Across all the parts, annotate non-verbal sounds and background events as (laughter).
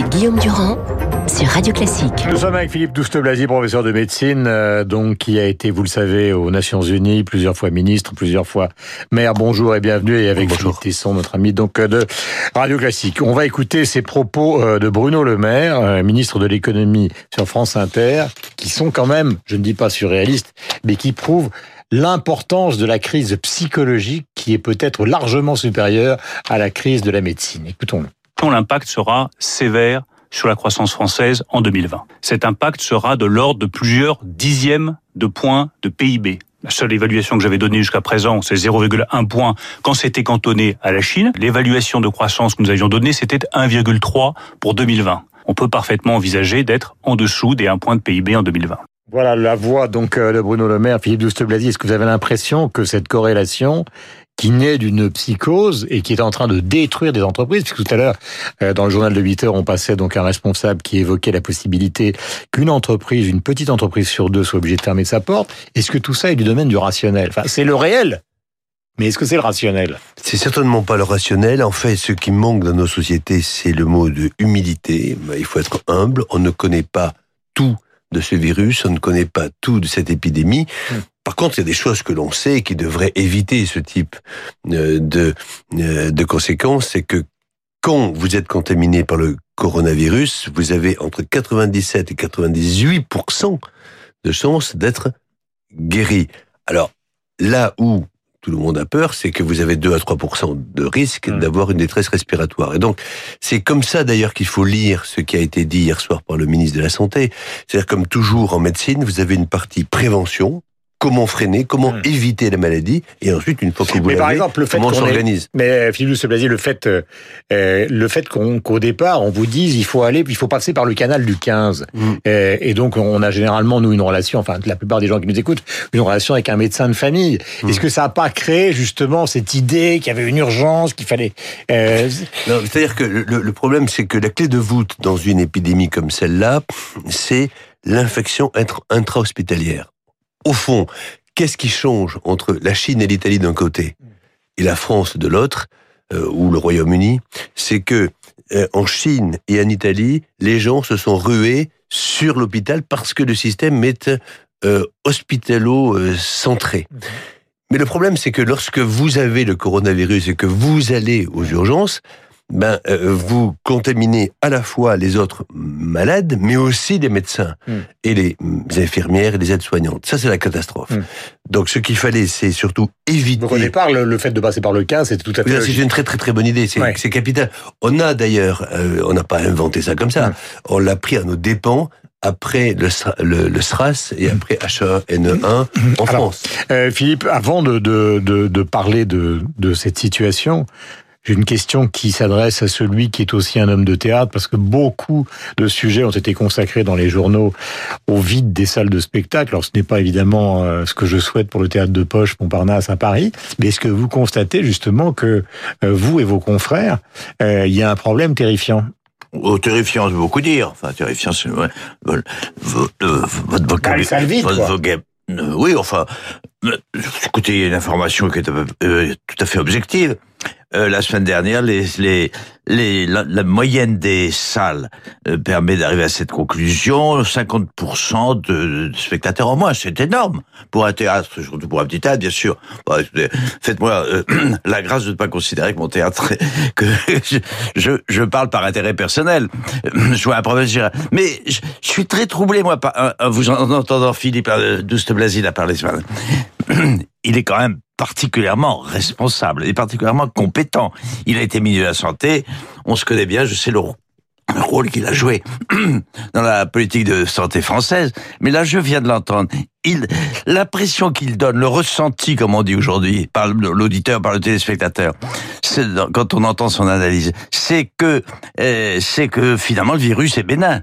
avec Guillaume Durand sur Radio Classique. Nous sommes avec Philippe Douste-Blazy, professeur de médecine, euh, donc qui a été, vous le savez, aux Nations Unies, plusieurs fois ministre, plusieurs fois maire. Bonjour et bienvenue. Et avec Bonjour. Philippe Tesson, notre ami donc euh, de Radio Classique. On va écouter ces propos euh, de Bruno Le Maire, euh, ministre de l'économie sur France Inter, qui sont quand même, je ne dis pas surréalistes, mais qui prouvent l'importance de la crise psychologique qui est peut-être largement supérieure à la crise de la médecine. Écoutons-le. L'impact sera sévère sur la croissance française en 2020. Cet impact sera de l'ordre de plusieurs dixièmes de points de PIB. La seule évaluation que j'avais donnée jusqu'à présent, c'est 0,1 point quand c'était cantonné à la Chine. L'évaluation de croissance que nous avions donnée, c'était 1,3 pour 2020. On peut parfaitement envisager d'être en dessous des 1 point de PIB en 2020. Voilà la voix donc euh, de Bruno Le Maire, Philippe Douste-Blazy. Est-ce que vous avez l'impression que cette corrélation qui naît d'une psychose et qui est en train de détruire des entreprises, puisque tout à l'heure, euh, dans le journal de 8 heures, on passait donc un responsable qui évoquait la possibilité qu'une entreprise, une petite entreprise sur deux soit obligée de fermer sa porte. Est-ce que tout ça est du domaine du rationnel? Enfin, c'est le réel, mais est-ce que c'est le rationnel? C'est certainement pas le rationnel. En fait, ce qui manque dans nos sociétés, c'est le mot de humilité. Il faut être humble. On ne connaît pas tout de ce virus, on ne connaît pas tout de cette épidémie. Mm. Par contre, il y a des choses que l'on sait qui devraient éviter ce type euh, de, euh, de conséquences. C'est que quand vous êtes contaminé par le coronavirus, vous avez entre 97 et 98% de chances d'être guéri. Alors, là où tout le monde a peur, c'est que vous avez 2 à 3 de risque Mm. d'avoir une détresse respiratoire. Et donc, c'est comme ça d'ailleurs qu'il faut lire ce qui a été dit hier soir par le ministre de la Santé. C'est-à-dire, comme toujours en médecine, vous avez une partie prévention, comment freiner, comment Mm. éviter la maladie, et ensuite, une fois que vous Mais par l'avez, exemple, le fait comment on s'organise. Mais euh, Philippe Douste-Blazy, le fait, euh, euh, le fait qu'on- qu'au départ, on vous dise il faut aller, il faut passer par le canal du 15. Mm. Euh, et donc, on a généralement, nous, une relation, enfin, la plupart des gens qui nous écoutent, une relation avec un médecin de famille. Mm. Est-ce que ça n'a pas créé, justement, cette idée qu'il y avait une urgence, qu'il fallait... euh, Non, C'est-à-dire que le, le problème, c'est que la clé de voûte dans une épidémie comme celle-là, c'est l'infection intra- intra-hospitalière. Au fond, qu'est-ce qui change entre la Chine et l'Italie d'un côté et la France de l'autre, euh, ou le Royaume-Uni? C'est que euh, en Chine et en Italie, les gens se sont rués sur l'hôpital parce que le système est euh, hospitalo-centré. Mais le problème, c'est que lorsque vous avez le coronavirus et que vous allez aux urgences, ben, euh, vous contaminez à la fois les autres malades, mais aussi les médecins Mm. et les mm, infirmières et les aides-soignantes. Ça, c'est la catastrophe. Mm. Donc, ce qu'il fallait, c'est surtout éviter. donc, au départ, le, le fait de passer par le 15, c'était tout à fait. C'est une très très très bonne idée, c'est Ouais. capital. On a d'ailleurs, euh, on n'a pas inventé ça comme ça, on l'a pris à nos dépens après le, le, le SRAS et après H1N1 en Mm. Alors, France. Euh, Philippe, avant de, de, de, de parler de, de cette situation, j'ai une question qui s'adresse à celui qui est aussi un homme de théâtre, parce que beaucoup de sujets ont été consacrés dans les journaux au vide des salles de spectacle. Alors ce n'est pas évidemment euh, ce que je souhaite pour le théâtre de poche Montparnasse à Paris, mais est-ce que vous constatez justement que euh, vous et vos confrères, euh, il y a un problème terrifiant? Oh, terrifiant, c'est beaucoup dire. Enfin, terrifiant, c'est ouais, votre vocabulaire. votre quoi. vocab- euh, oui, enfin, écoutez, il y a une information qui est tout à fait objective. Euh, la semaine dernière, la, moyenne des salles euh, permet d'arriver à cette conclusion. 50% de, spectateurs en moins, c'est énorme pour un théâtre, surtout pour un petit théâtre, bien sûr. Faites-moi euh, (clears throat) la grâce de ne pas considérer que mon théâtre, (laughs) que je, parle par intérêt personnel. (clears throat) Je vois un dirais. Mais je, suis très troublé, moi, par, vous en entendant Philippe Douste-Blazy a parlé ce matin. (clears throat) Il est quand même particulièrement responsable et particulièrement compétent. Il a été ministre de la Santé, on se connaît bien, je sais le, rô- le rôle qu'il a joué (clears throat) dans la politique de santé française, mais là je viens de l'entendre. Il, l'impression qu'il donne, le ressenti, comme on dit aujourd'hui, par l'auditeur, par le téléspectateur, quand on entend son analyse, c'est que, euh, c'est que finalement le virus est bénin.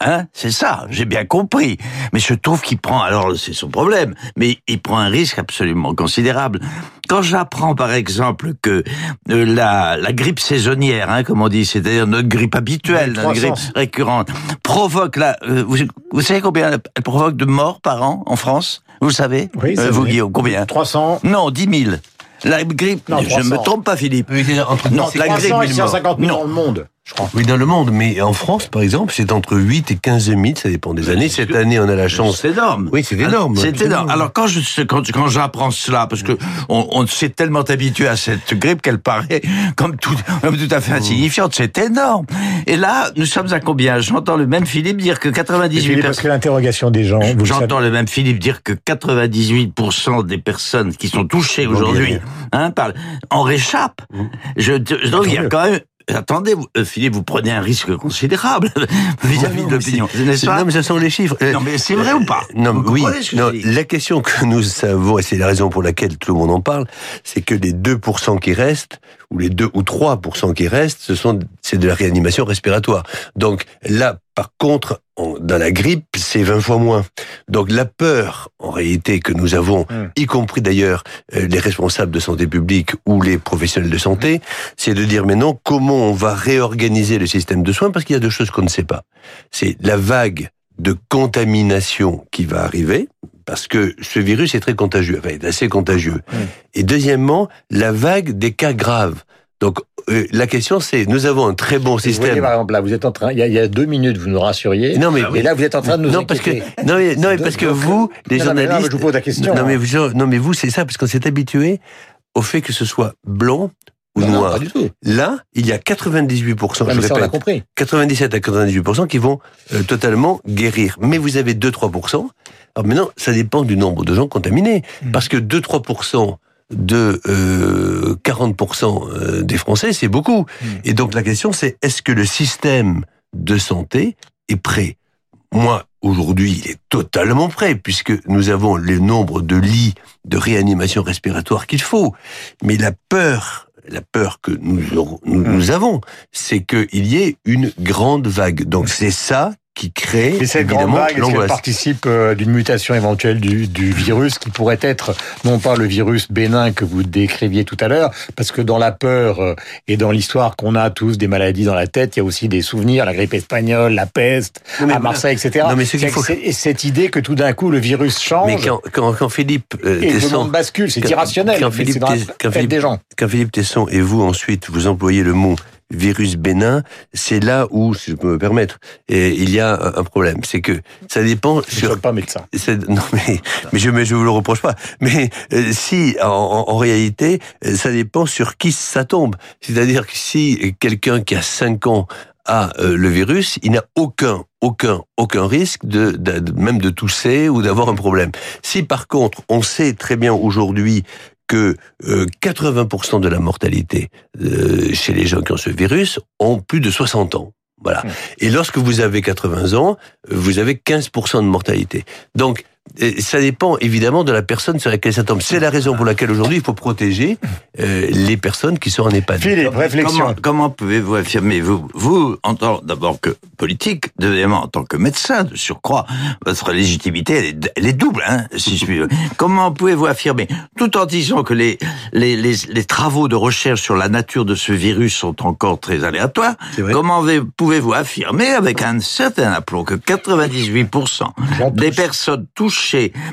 Hein, c'est ça, j'ai bien compris. Mais je trouve qu'il prend, alors c'est son problème, mais il prend un risque absolument considérable. Quand j'apprends par exemple que euh, la, la grippe saisonnière, hein, comme on dit, c'est-à-dire notre grippe habituelle, notre 300. grippe récurrente, provoque la, euh, vous, vous savez combien elle provoque de morts par an en France? Vous le savez? Oui, c'est Euh, Vous vrai. Guillaume, combien? 300 Non, 10 000. La grippe, Non, je 300. me trompe pas Philippe. Oui, Non, la 300 et grippe, 150 000 non. dans le monde. Je crois. Oui, dans le monde, mais en France, par exemple, c'est entre 8 et 15 000, ça dépend des années. Cette année, on a la chance. C'est énorme. Oui, c'est énorme. C'est énorme. Alors quand je quand, quand j'apprends cela, parce que on, on s'est tellement habitué à cette grippe qu'elle paraît comme tout comme tout à fait insignifiante, c'est énorme. Et là, nous sommes à combien? J'entends le même Philippe dire que 98 Philippe, parce que l'interrogation des gens, le. J'entends le même Philippe dire que 98% des personnes qui sont touchées aujourd'hui hein, par, en réchappent. Je, je- donc il y a quand même. Attendez, vous- euh, Philippe, vous prenez un risque considérable (laughs) vis-à-vis Non, de l'opinion, n'est-ce pas Non, mais ce sont les chiffres. Non, mais c'est vrai ou pas Non, Vous oui. comprenez ce que Non, la question que nous savons, et c'est la raison pour laquelle tout le monde en parle, c'est que les 2% qui restent, ou les 2 ou 3% qui restent, ce sont, c'est de la réanimation respiratoire. Donc là, par contre, on- dans la grippe, c'est 20 fois moins. Donc la peur, en réalité, que nous avons, Mm. y compris d'ailleurs euh, les responsables de santé publique ou les professionnels de santé, c'est de dire maintenant comment on va réorganiser le système de soins, parce qu'il y a deux choses qu'on ne sait pas. C'est la vague de contamination qui va arriver, parce que ce virus est très contagieux, enfin, il est assez contagieux. Mm. Et deuxièmement, la vague des cas graves. Donc euh, la question c'est, nous avons un très bon Vous voyez, système. par exemple, là, vous êtes en train, il y a, il y a deux minutes, vous nous rassuriez. Non mais Et là, vous êtes en train de nous non parce que non mais, non mais parce que vous les non, non, mais là, journalistes je vous pose la question, non mais hein. vous non mais vous c'est ça parce qu'on s'est habitué au fait que ce soit blanc ou Non, non, noir. pas du tout. Là, il y a 98 Non, je ça, on a répète, compris. 97 à 98 qui vont euh, totalement guérir. Mais vous avez 2-3 Alors maintenant, ça dépend du nombre de gens contaminés. Mm. Parce que 2-3 de euh, 40% euh, des Français, c'est beaucoup. Mm. Et donc la question, c'est est-ce que le système de santé est prêt? Moi, aujourd'hui, il est totalement prêt, puisque nous avons le nombre de lits de réanimation respiratoire qu'il faut. Mais la peur, la peur que nous, Mm. nous avons, c'est qu'il y ait une grande vague. Donc c'est ça qui crée Et cette grande vague, est-ce qu'elle participe euh, d'une mutation éventuelle du, du virus qui pourrait être non pas le virus bénin que vous décriviez tout à l'heure, parce que dans la peur euh, et dans l'histoire qu'on a tous des maladies dans la tête, il y a aussi des souvenirs, la grippe espagnole, la peste, Non, mais à. Marseille, etc. Non, mais ce faut- cette idée que tout d'un coup le virus change Mais quand, quand, quand Philippe euh, et le monde bascule, c'est quand- irrationnel, quand Philippe des gens. quand Philippe Tesson et vous ensuite vous employez le mot virus bénin, c'est là où, si je peux me permettre, et il y a un, problème. C'est que ça dépend Je ne suis pas médecin. non mais mais je je vous le reproche pas. Mais euh, si en, réalité euh, ça dépend sur qui ça tombe. C'est-à-dire que si quelqu'un qui a 5 ans a euh, le virus, il n'a aucun aucun aucun risque de- même de tousser ou d'avoir un problème. Si par contre on sait très bien aujourd'hui que euh, 80% de la mortalité euh, chez les gens qui ont ce virus ont plus de 60 ans. Voilà. Mmh. Et lorsque vous avez 80 ans, vous avez 15% de mortalité. Donc, ça dépend évidemment de la personne sur laquelle ça tombe. C'est la raison pour laquelle aujourd'hui il faut protéger euh, les personnes qui sont en EHPAD. Philippe, réflexion. Comment, comment pouvez-vous affirmer, vous, vous, en tant d'abord que politique, deuxièmement en tant que médecin, de surcroît, votre légitimité, elle est, elle est double, hein, si je puis Comment pouvez-vous affirmer, tout en disant que les, les, les, les travaux de recherche sur la nature de ce virus sont encore très aléatoires, comment ve- pouvez-vous affirmer avec un certain aplomb que 98% J'en des personnes touchées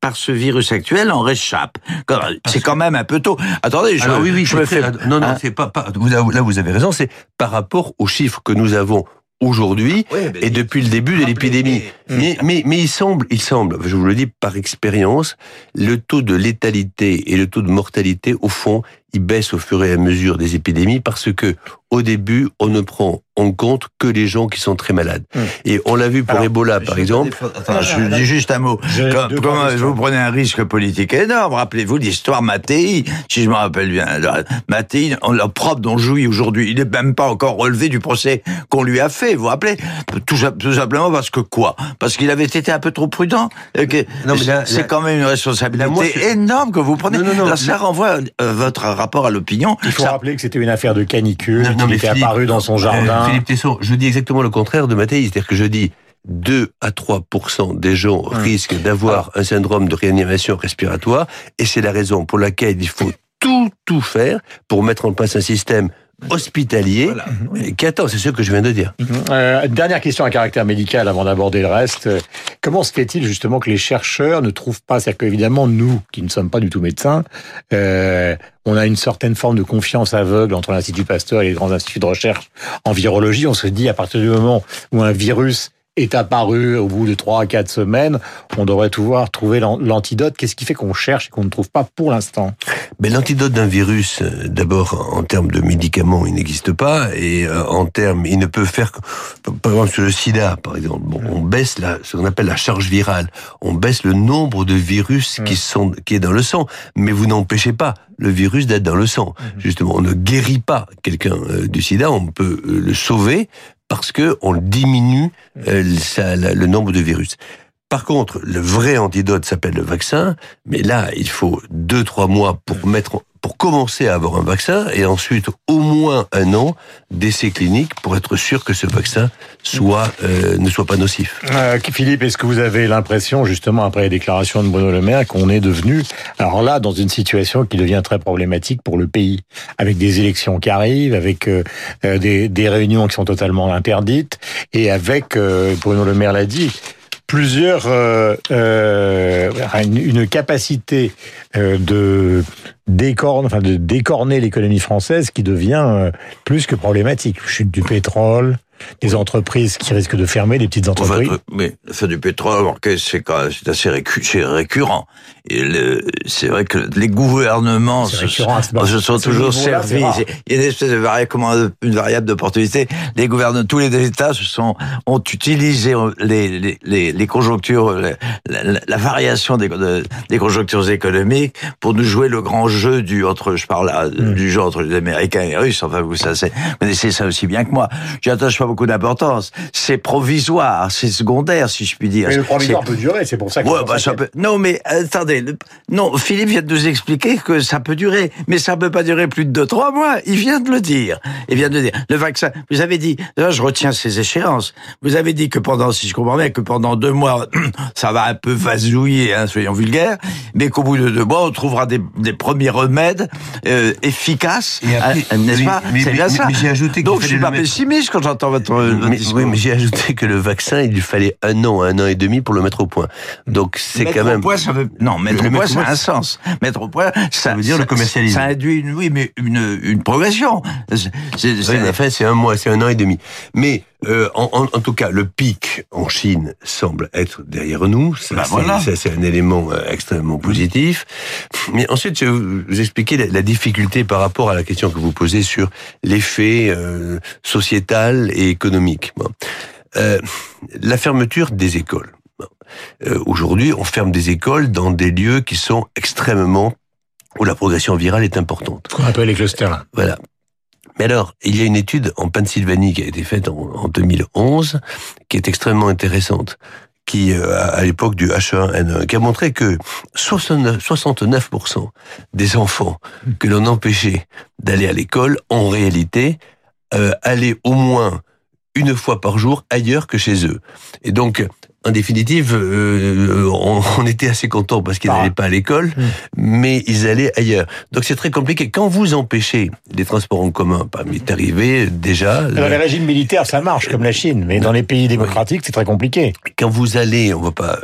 par ce virus actuel en réchappent Comme- C'est quand même un peu tôt. Attendez, je, Alors oui, oui, je je me fais... Non, non, Hein c'est pas, là vous avez raison, c'est par rapport aux chiffres que nous avons aujourd'hui et depuis le début de l'épidémie. Mais, mais, mais il semble, il semble, je vous le dis par expérience, le taux de létalité et le taux de mortalité, au fond, il baisse au fur et à mesure des épidémies parce que, au début, on ne prend en compte que les gens qui sont très malades. Hum. Et on l'a vu pour Alors, Ebola, par exemple. Attends, je dis juste un mot. Comme- vous prenez un risque politique énorme Rappelez-vous l'histoire Mattei, si je me rappelle bien. Mattei, on l'a propre dont jouit aujourd'hui. Il n'est même pas encore relevé du procès qu'on lui a fait. Vous vous rappelez? Tout, sim- tout simplement parce que quoi? Parce qu'il avait été un peu trop prudent? Là- c'est là- quand même une responsabilité là, moi, énorme que vous prenez. Non, non, non, Là, ça là- renvoie euh, votre rapport à l'opinion. Il faut Ça- rappeler que c'était une affaire de canicule, Non, non, qu'il mais était Philippe, apparu dans son Euh, jardin. Philippe Tesson, je dis exactement le contraire de Mathéi, c'est-à-dire que je dis 2 à 3% des gens Hum. risquent d'avoir un syndrome de réanimation respiratoire, et c'est la raison pour laquelle il faut tout, tout faire pour mettre en place un système hospitalier Voilà. qui attend. C'est ce que je viens de dire. Euh, dernière question à caractère médical avant d'aborder le reste. Euh, Comment se fait-il justement que les chercheurs ne trouvent pas, c'est-à-dire qu'évidemment nous, qui ne sommes pas du tout médecins, euh, on a une certaine forme de confiance aveugle entre l'Institut Pasteur et les grands instituts de recherche en virologie. On se dit à partir du moment où un virus est apparu au bout de trois à quatre semaines, on devrait pouvoir trouver l'an- l'antidote. Qu'est-ce qui fait qu'on cherche et qu'on ne trouve pas pour l'instant? Mais l'antidote d'un virus, euh, d'abord en termes de médicaments, il n'existe pas, et euh, en termes, il ne peut faire, que- par exemple sur le SIDA, par exemple, bon, on baisse la, ce qu'on appelle la charge virale, on baisse le nombre de virus qui sont qui est dans le sang, mais vous n'empêchez pas le virus d'être dans le sang. Justement, on ne guérit pas quelqu'un euh, du SIDA, on peut le sauver parce que on diminue euh, le nombre de virus. Par contre, le vrai antidote s'appelle le vaccin, mais là, il faut deux, trois mois pour mettre, pour commencer à avoir un vaccin, et ensuite au moins un an d'essais cliniques pour être sûr que ce vaccin soit euh, ne soit pas nocif. Euh, Philippe, est-ce que vous avez l'impression, justement, après les déclarations de Bruno Le Maire, qu'on est devenu, alors là, dans une situation qui devient très problématique pour le pays, avec des élections qui arrivent, avec euh, euh, des, des réunions qui sont totalement interdites, et avec, euh, Bruno Le Maire l'a dit, plusieurs euh, euh, une, une capacité euh, de décorner, enfin de décorner l'économie française qui devient euh, plus que problématique. Chute du pétrole, des entreprises qui risquent de fermer, des petites Enfin, entreprises. mais l'affaire du pétrole, c'est assez récurrent. C'est vrai que les gouvernements se, se sont toujours servis. Il y a une espèce de variable, comment, une variable d'opportunité. Les gouvernements, tous les États se sont ont utilisé les les les, les conjonctures, la, la- la variation des de- des conjonctures économiques pour nous jouer le grand jeu du entre, je parle là, Hmm. du jeu entre les Américains et les Russes. Enfin, vous ça, c'est- vous connaissez ça aussi bien que moi. J'y attache pas beaucoup d'importance. C'est provisoire, c'est secondaire, si je puis dire. Mais le provisoire peut durer, c'est pour ça que. Ouais, bah, ça peut... Non, mais attendez. Non, Philippe vient de nous expliquer que ça peut durer, mais ça peut pas durer plus de deux, trois mois. Il vient de le dire. Il vient de le dire. Le vaccin. Vous avez dit. Là, je retiens ces échéances. Vous avez dit que pendant, si je comprends bien, que pendant deux mois, (clears throat) ça va un peu vasouiller, hein, soyons vulgaires, mais qu'au bout de deux mois, on trouvera des, des premiers remèdes euh, efficaces, hein, n'est-ce pas C'est bien mais- ça. mais j'ai ajouté Donc, je suis pas pessimiste quand j'entends votre, votre Mais, discours. oui, mais j'ai ajouté que le vaccin, il lui fallait un an, un an et demi pour le mettre au point. Donc c'est quand même. Point, ça veut... Non, mettre au point, ça a un sens. Mettre au point, ça, veut dire le commercialiser. Ça induit une, oui, mais une, une progression. C'est- c'est- Oui, c'est- en fait, c'est un mois, c'est un an et demi. Mais euh, en, en, en tout cas, le pic en Chine semble être derrière nous. Ça, Bah c'est, voilà. ça, c'est un élément euh, extrêmement positif. Mais ensuite, je vais vous expliquer la, la difficulté par rapport à la question que vous posez sur l'effet euh, sociétal et économique. Bon. Euh, la fermeture des écoles. Euh, Aujourd'hui, on ferme des écoles dans des lieux qui sont extrêmement où la progression virale est importante. Ce qu'on appelle les clusters. Voilà. Mais alors, il y a une étude en Pennsylvanie qui a été faite en, en 2011, qui est extrêmement intéressante, qui, euh, à l'époque du H1N1, qui a montré que 69%, 69% des enfants que l'on empêchait d'aller à l'école, en réalité, euh, allaient au moins une fois par jour ailleurs que chez eux. Et donc, en définitive, euh, on, on était assez contents parce qu'ils Ah. n'allaient pas à l'école, mais ils allaient ailleurs. Donc c'est très compliqué. Quand vous empêchez les transports en commun, bah, il est arrivé déjà. Dans les régimes militaires, ça marche, comme la Chine, mais dans les pays démocratiques, c'est très compliqué. quand vous allez, on va pas,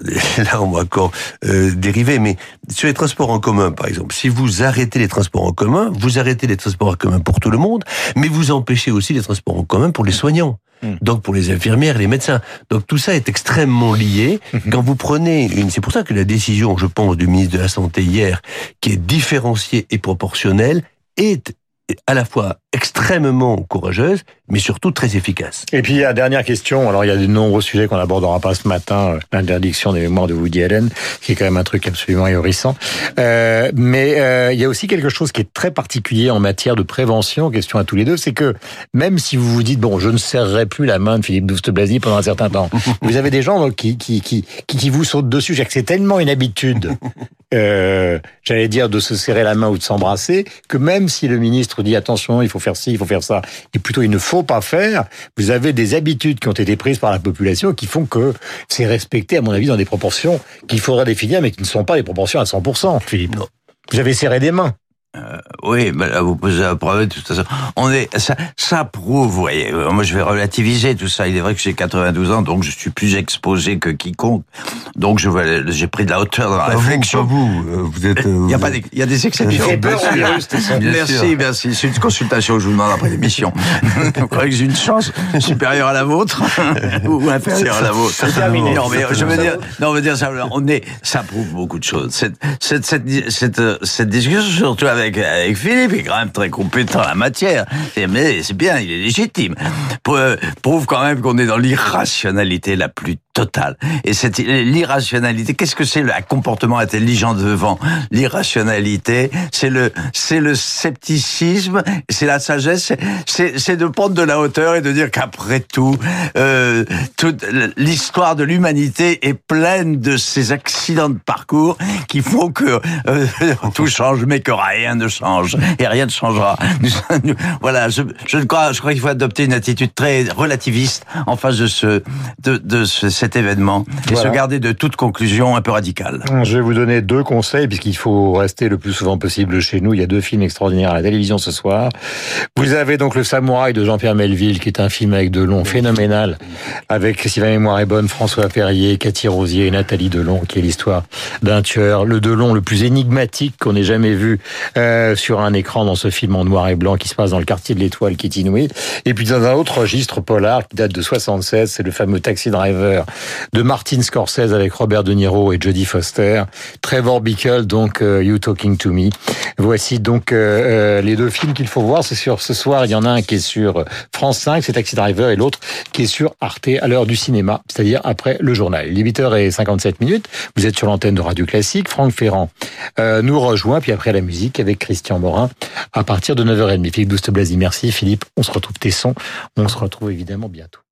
(laughs) là on va encore euh, dériver, mais sur les transports en commun, par exemple, si vous arrêtez les transports en commun, vous arrêtez les transports en commun pour tout le monde, mais vous empêchez aussi les transports en commun pour les soignants. Hmm. Donc pour les infirmières, les médecins. Donc tout ça est extrêmement lié. Quand vous prenez une, c'est pour ça que la décision, je pense, du ministre de la Santé hier, qui est différenciée et proportionnelle, est à la fois extrêmement courageuse, mais surtout très efficace. Et puis, la dernière question. Alors, il y a de nombreux sujets qu'on n'abordera pas ce matin. euh, L'interdiction des mémoires de Woody Allen, qui est quand même un truc absolument ahurissant. Euh, mais euh, il y a aussi quelque chose qui est très particulier en matière de prévention, question à tous les deux, c'est que même si vous vous dites, bon, je ne serrerai plus la main de Philippe Douste-Blazy pendant un certain temps, (laughs) vous avez des gens donc, qui, qui, qui, qui, vous sautent dessus. Que C'est tellement une habitude, euh, j'allais dire, de se serrer la main ou de s'embrasser, que même si le ministre dit, attention, il faut faire ci, il faut faire ça, et plutôt il ne faut pas faire, vous avez des habitudes qui ont été prises par la population qui font que c'est respecté, à mon avis, dans des proportions qu'il faudrait définir, mais qui ne sont pas des proportions à 100%, Philippe. Non. Vous avez serré des mains. Euh, oui, mais là, vous posez un problème, de toute façon. On est, ça, ça prouve, vous voyez. euh, Moi, je vais relativiser tout ça. Il est vrai que j'ai 92 ans, donc je suis plus exposé que quiconque. Donc, je vois, j'ai pris de la hauteur dans la Pas vous, réflexion. pas vous. euh, Vous êtes. Il y a pas des, il y a des exceptions. Bien sûr. c'est ça. Bien Merci, sûr. merci. C'est une consultation que je vous demande après l'émission. (laughs) vous croyez que j'ai une chance supérieure à la vôtre (laughs) ou inférieure à la vôtre terminé. Non, mais je veux dire, non, je veux dire simplement, on est, ça prouve beaucoup de choses. Cette, cette, cette, cette, euh, cette discussion, surtout avec, avec Philippe, qui est quand même très compétent en la matière. Mais c'est bien, il est légitime. Prou- Prouve quand même qu'on est dans l'irrationalité la plus totale. Et cette l'irrationalité, qu'est-ce que c'est le comportement intelligent devant l'irrationalité? C'est le, c'est le scepticisme, c'est la sagesse, c'est- c'est, c'est de prendre de la hauteur et de dire qu'après tout, euh, toute l'histoire de l'humanité est pleine de ces accidents de parcours qui font que euh, (laughs) tout change, mais que rien ne change et rien ne changera. Voilà, je, je crois, je crois qu'il faut adopter une attitude très relativiste en face de ce, de, de ce- cet événement et Voilà. se garder de toute conclusion un peu radicale. Je vais vous donner deux conseils, puisqu'il faut rester le plus souvent possible chez nous. Il y a deux films extraordinaires à la télévision ce soir. Vous avez donc Le Samouraï de Jean-Pierre Melville, qui est un film avec Delon phénoménal, avec, si ma mémoire est bonne, François Perrier, Cathy Rosier et Nathalie Delon, qui est l'histoire d'un tueur. Le Delon le plus énigmatique qu'on ait jamais vu euh, sur un écran dans ce film en noir et blanc qui se passe dans le quartier de l'Étoile, qui est inouï. Et puis dans un autre registre polar qui date de 76, c'est le fameux Taxi Driver de Martin Scorsese avec Robert De Niro et Jodie Foster. Trevor Bickle, donc euh, You Talking to Me. Voici donc euh, euh, les deux films qu'il faut voir. C'est sur ce soir, il y en a un qui est sur euh, France 5, c'est Taxi Driver, et l'autre qui est sur Arte à l'heure du cinéma, c'est-à-dire après le journal. Il est 8h57 minutes. Vous êtes sur l'antenne de Radio Classique. Franck Ferrand euh, nous rejoint, puis après la musique avec Christian Morin à partir de 9h30. Philippe Douste-Blazy, merci. Philippe, on se retrouve tes sons. On se retrouve évidemment bientôt.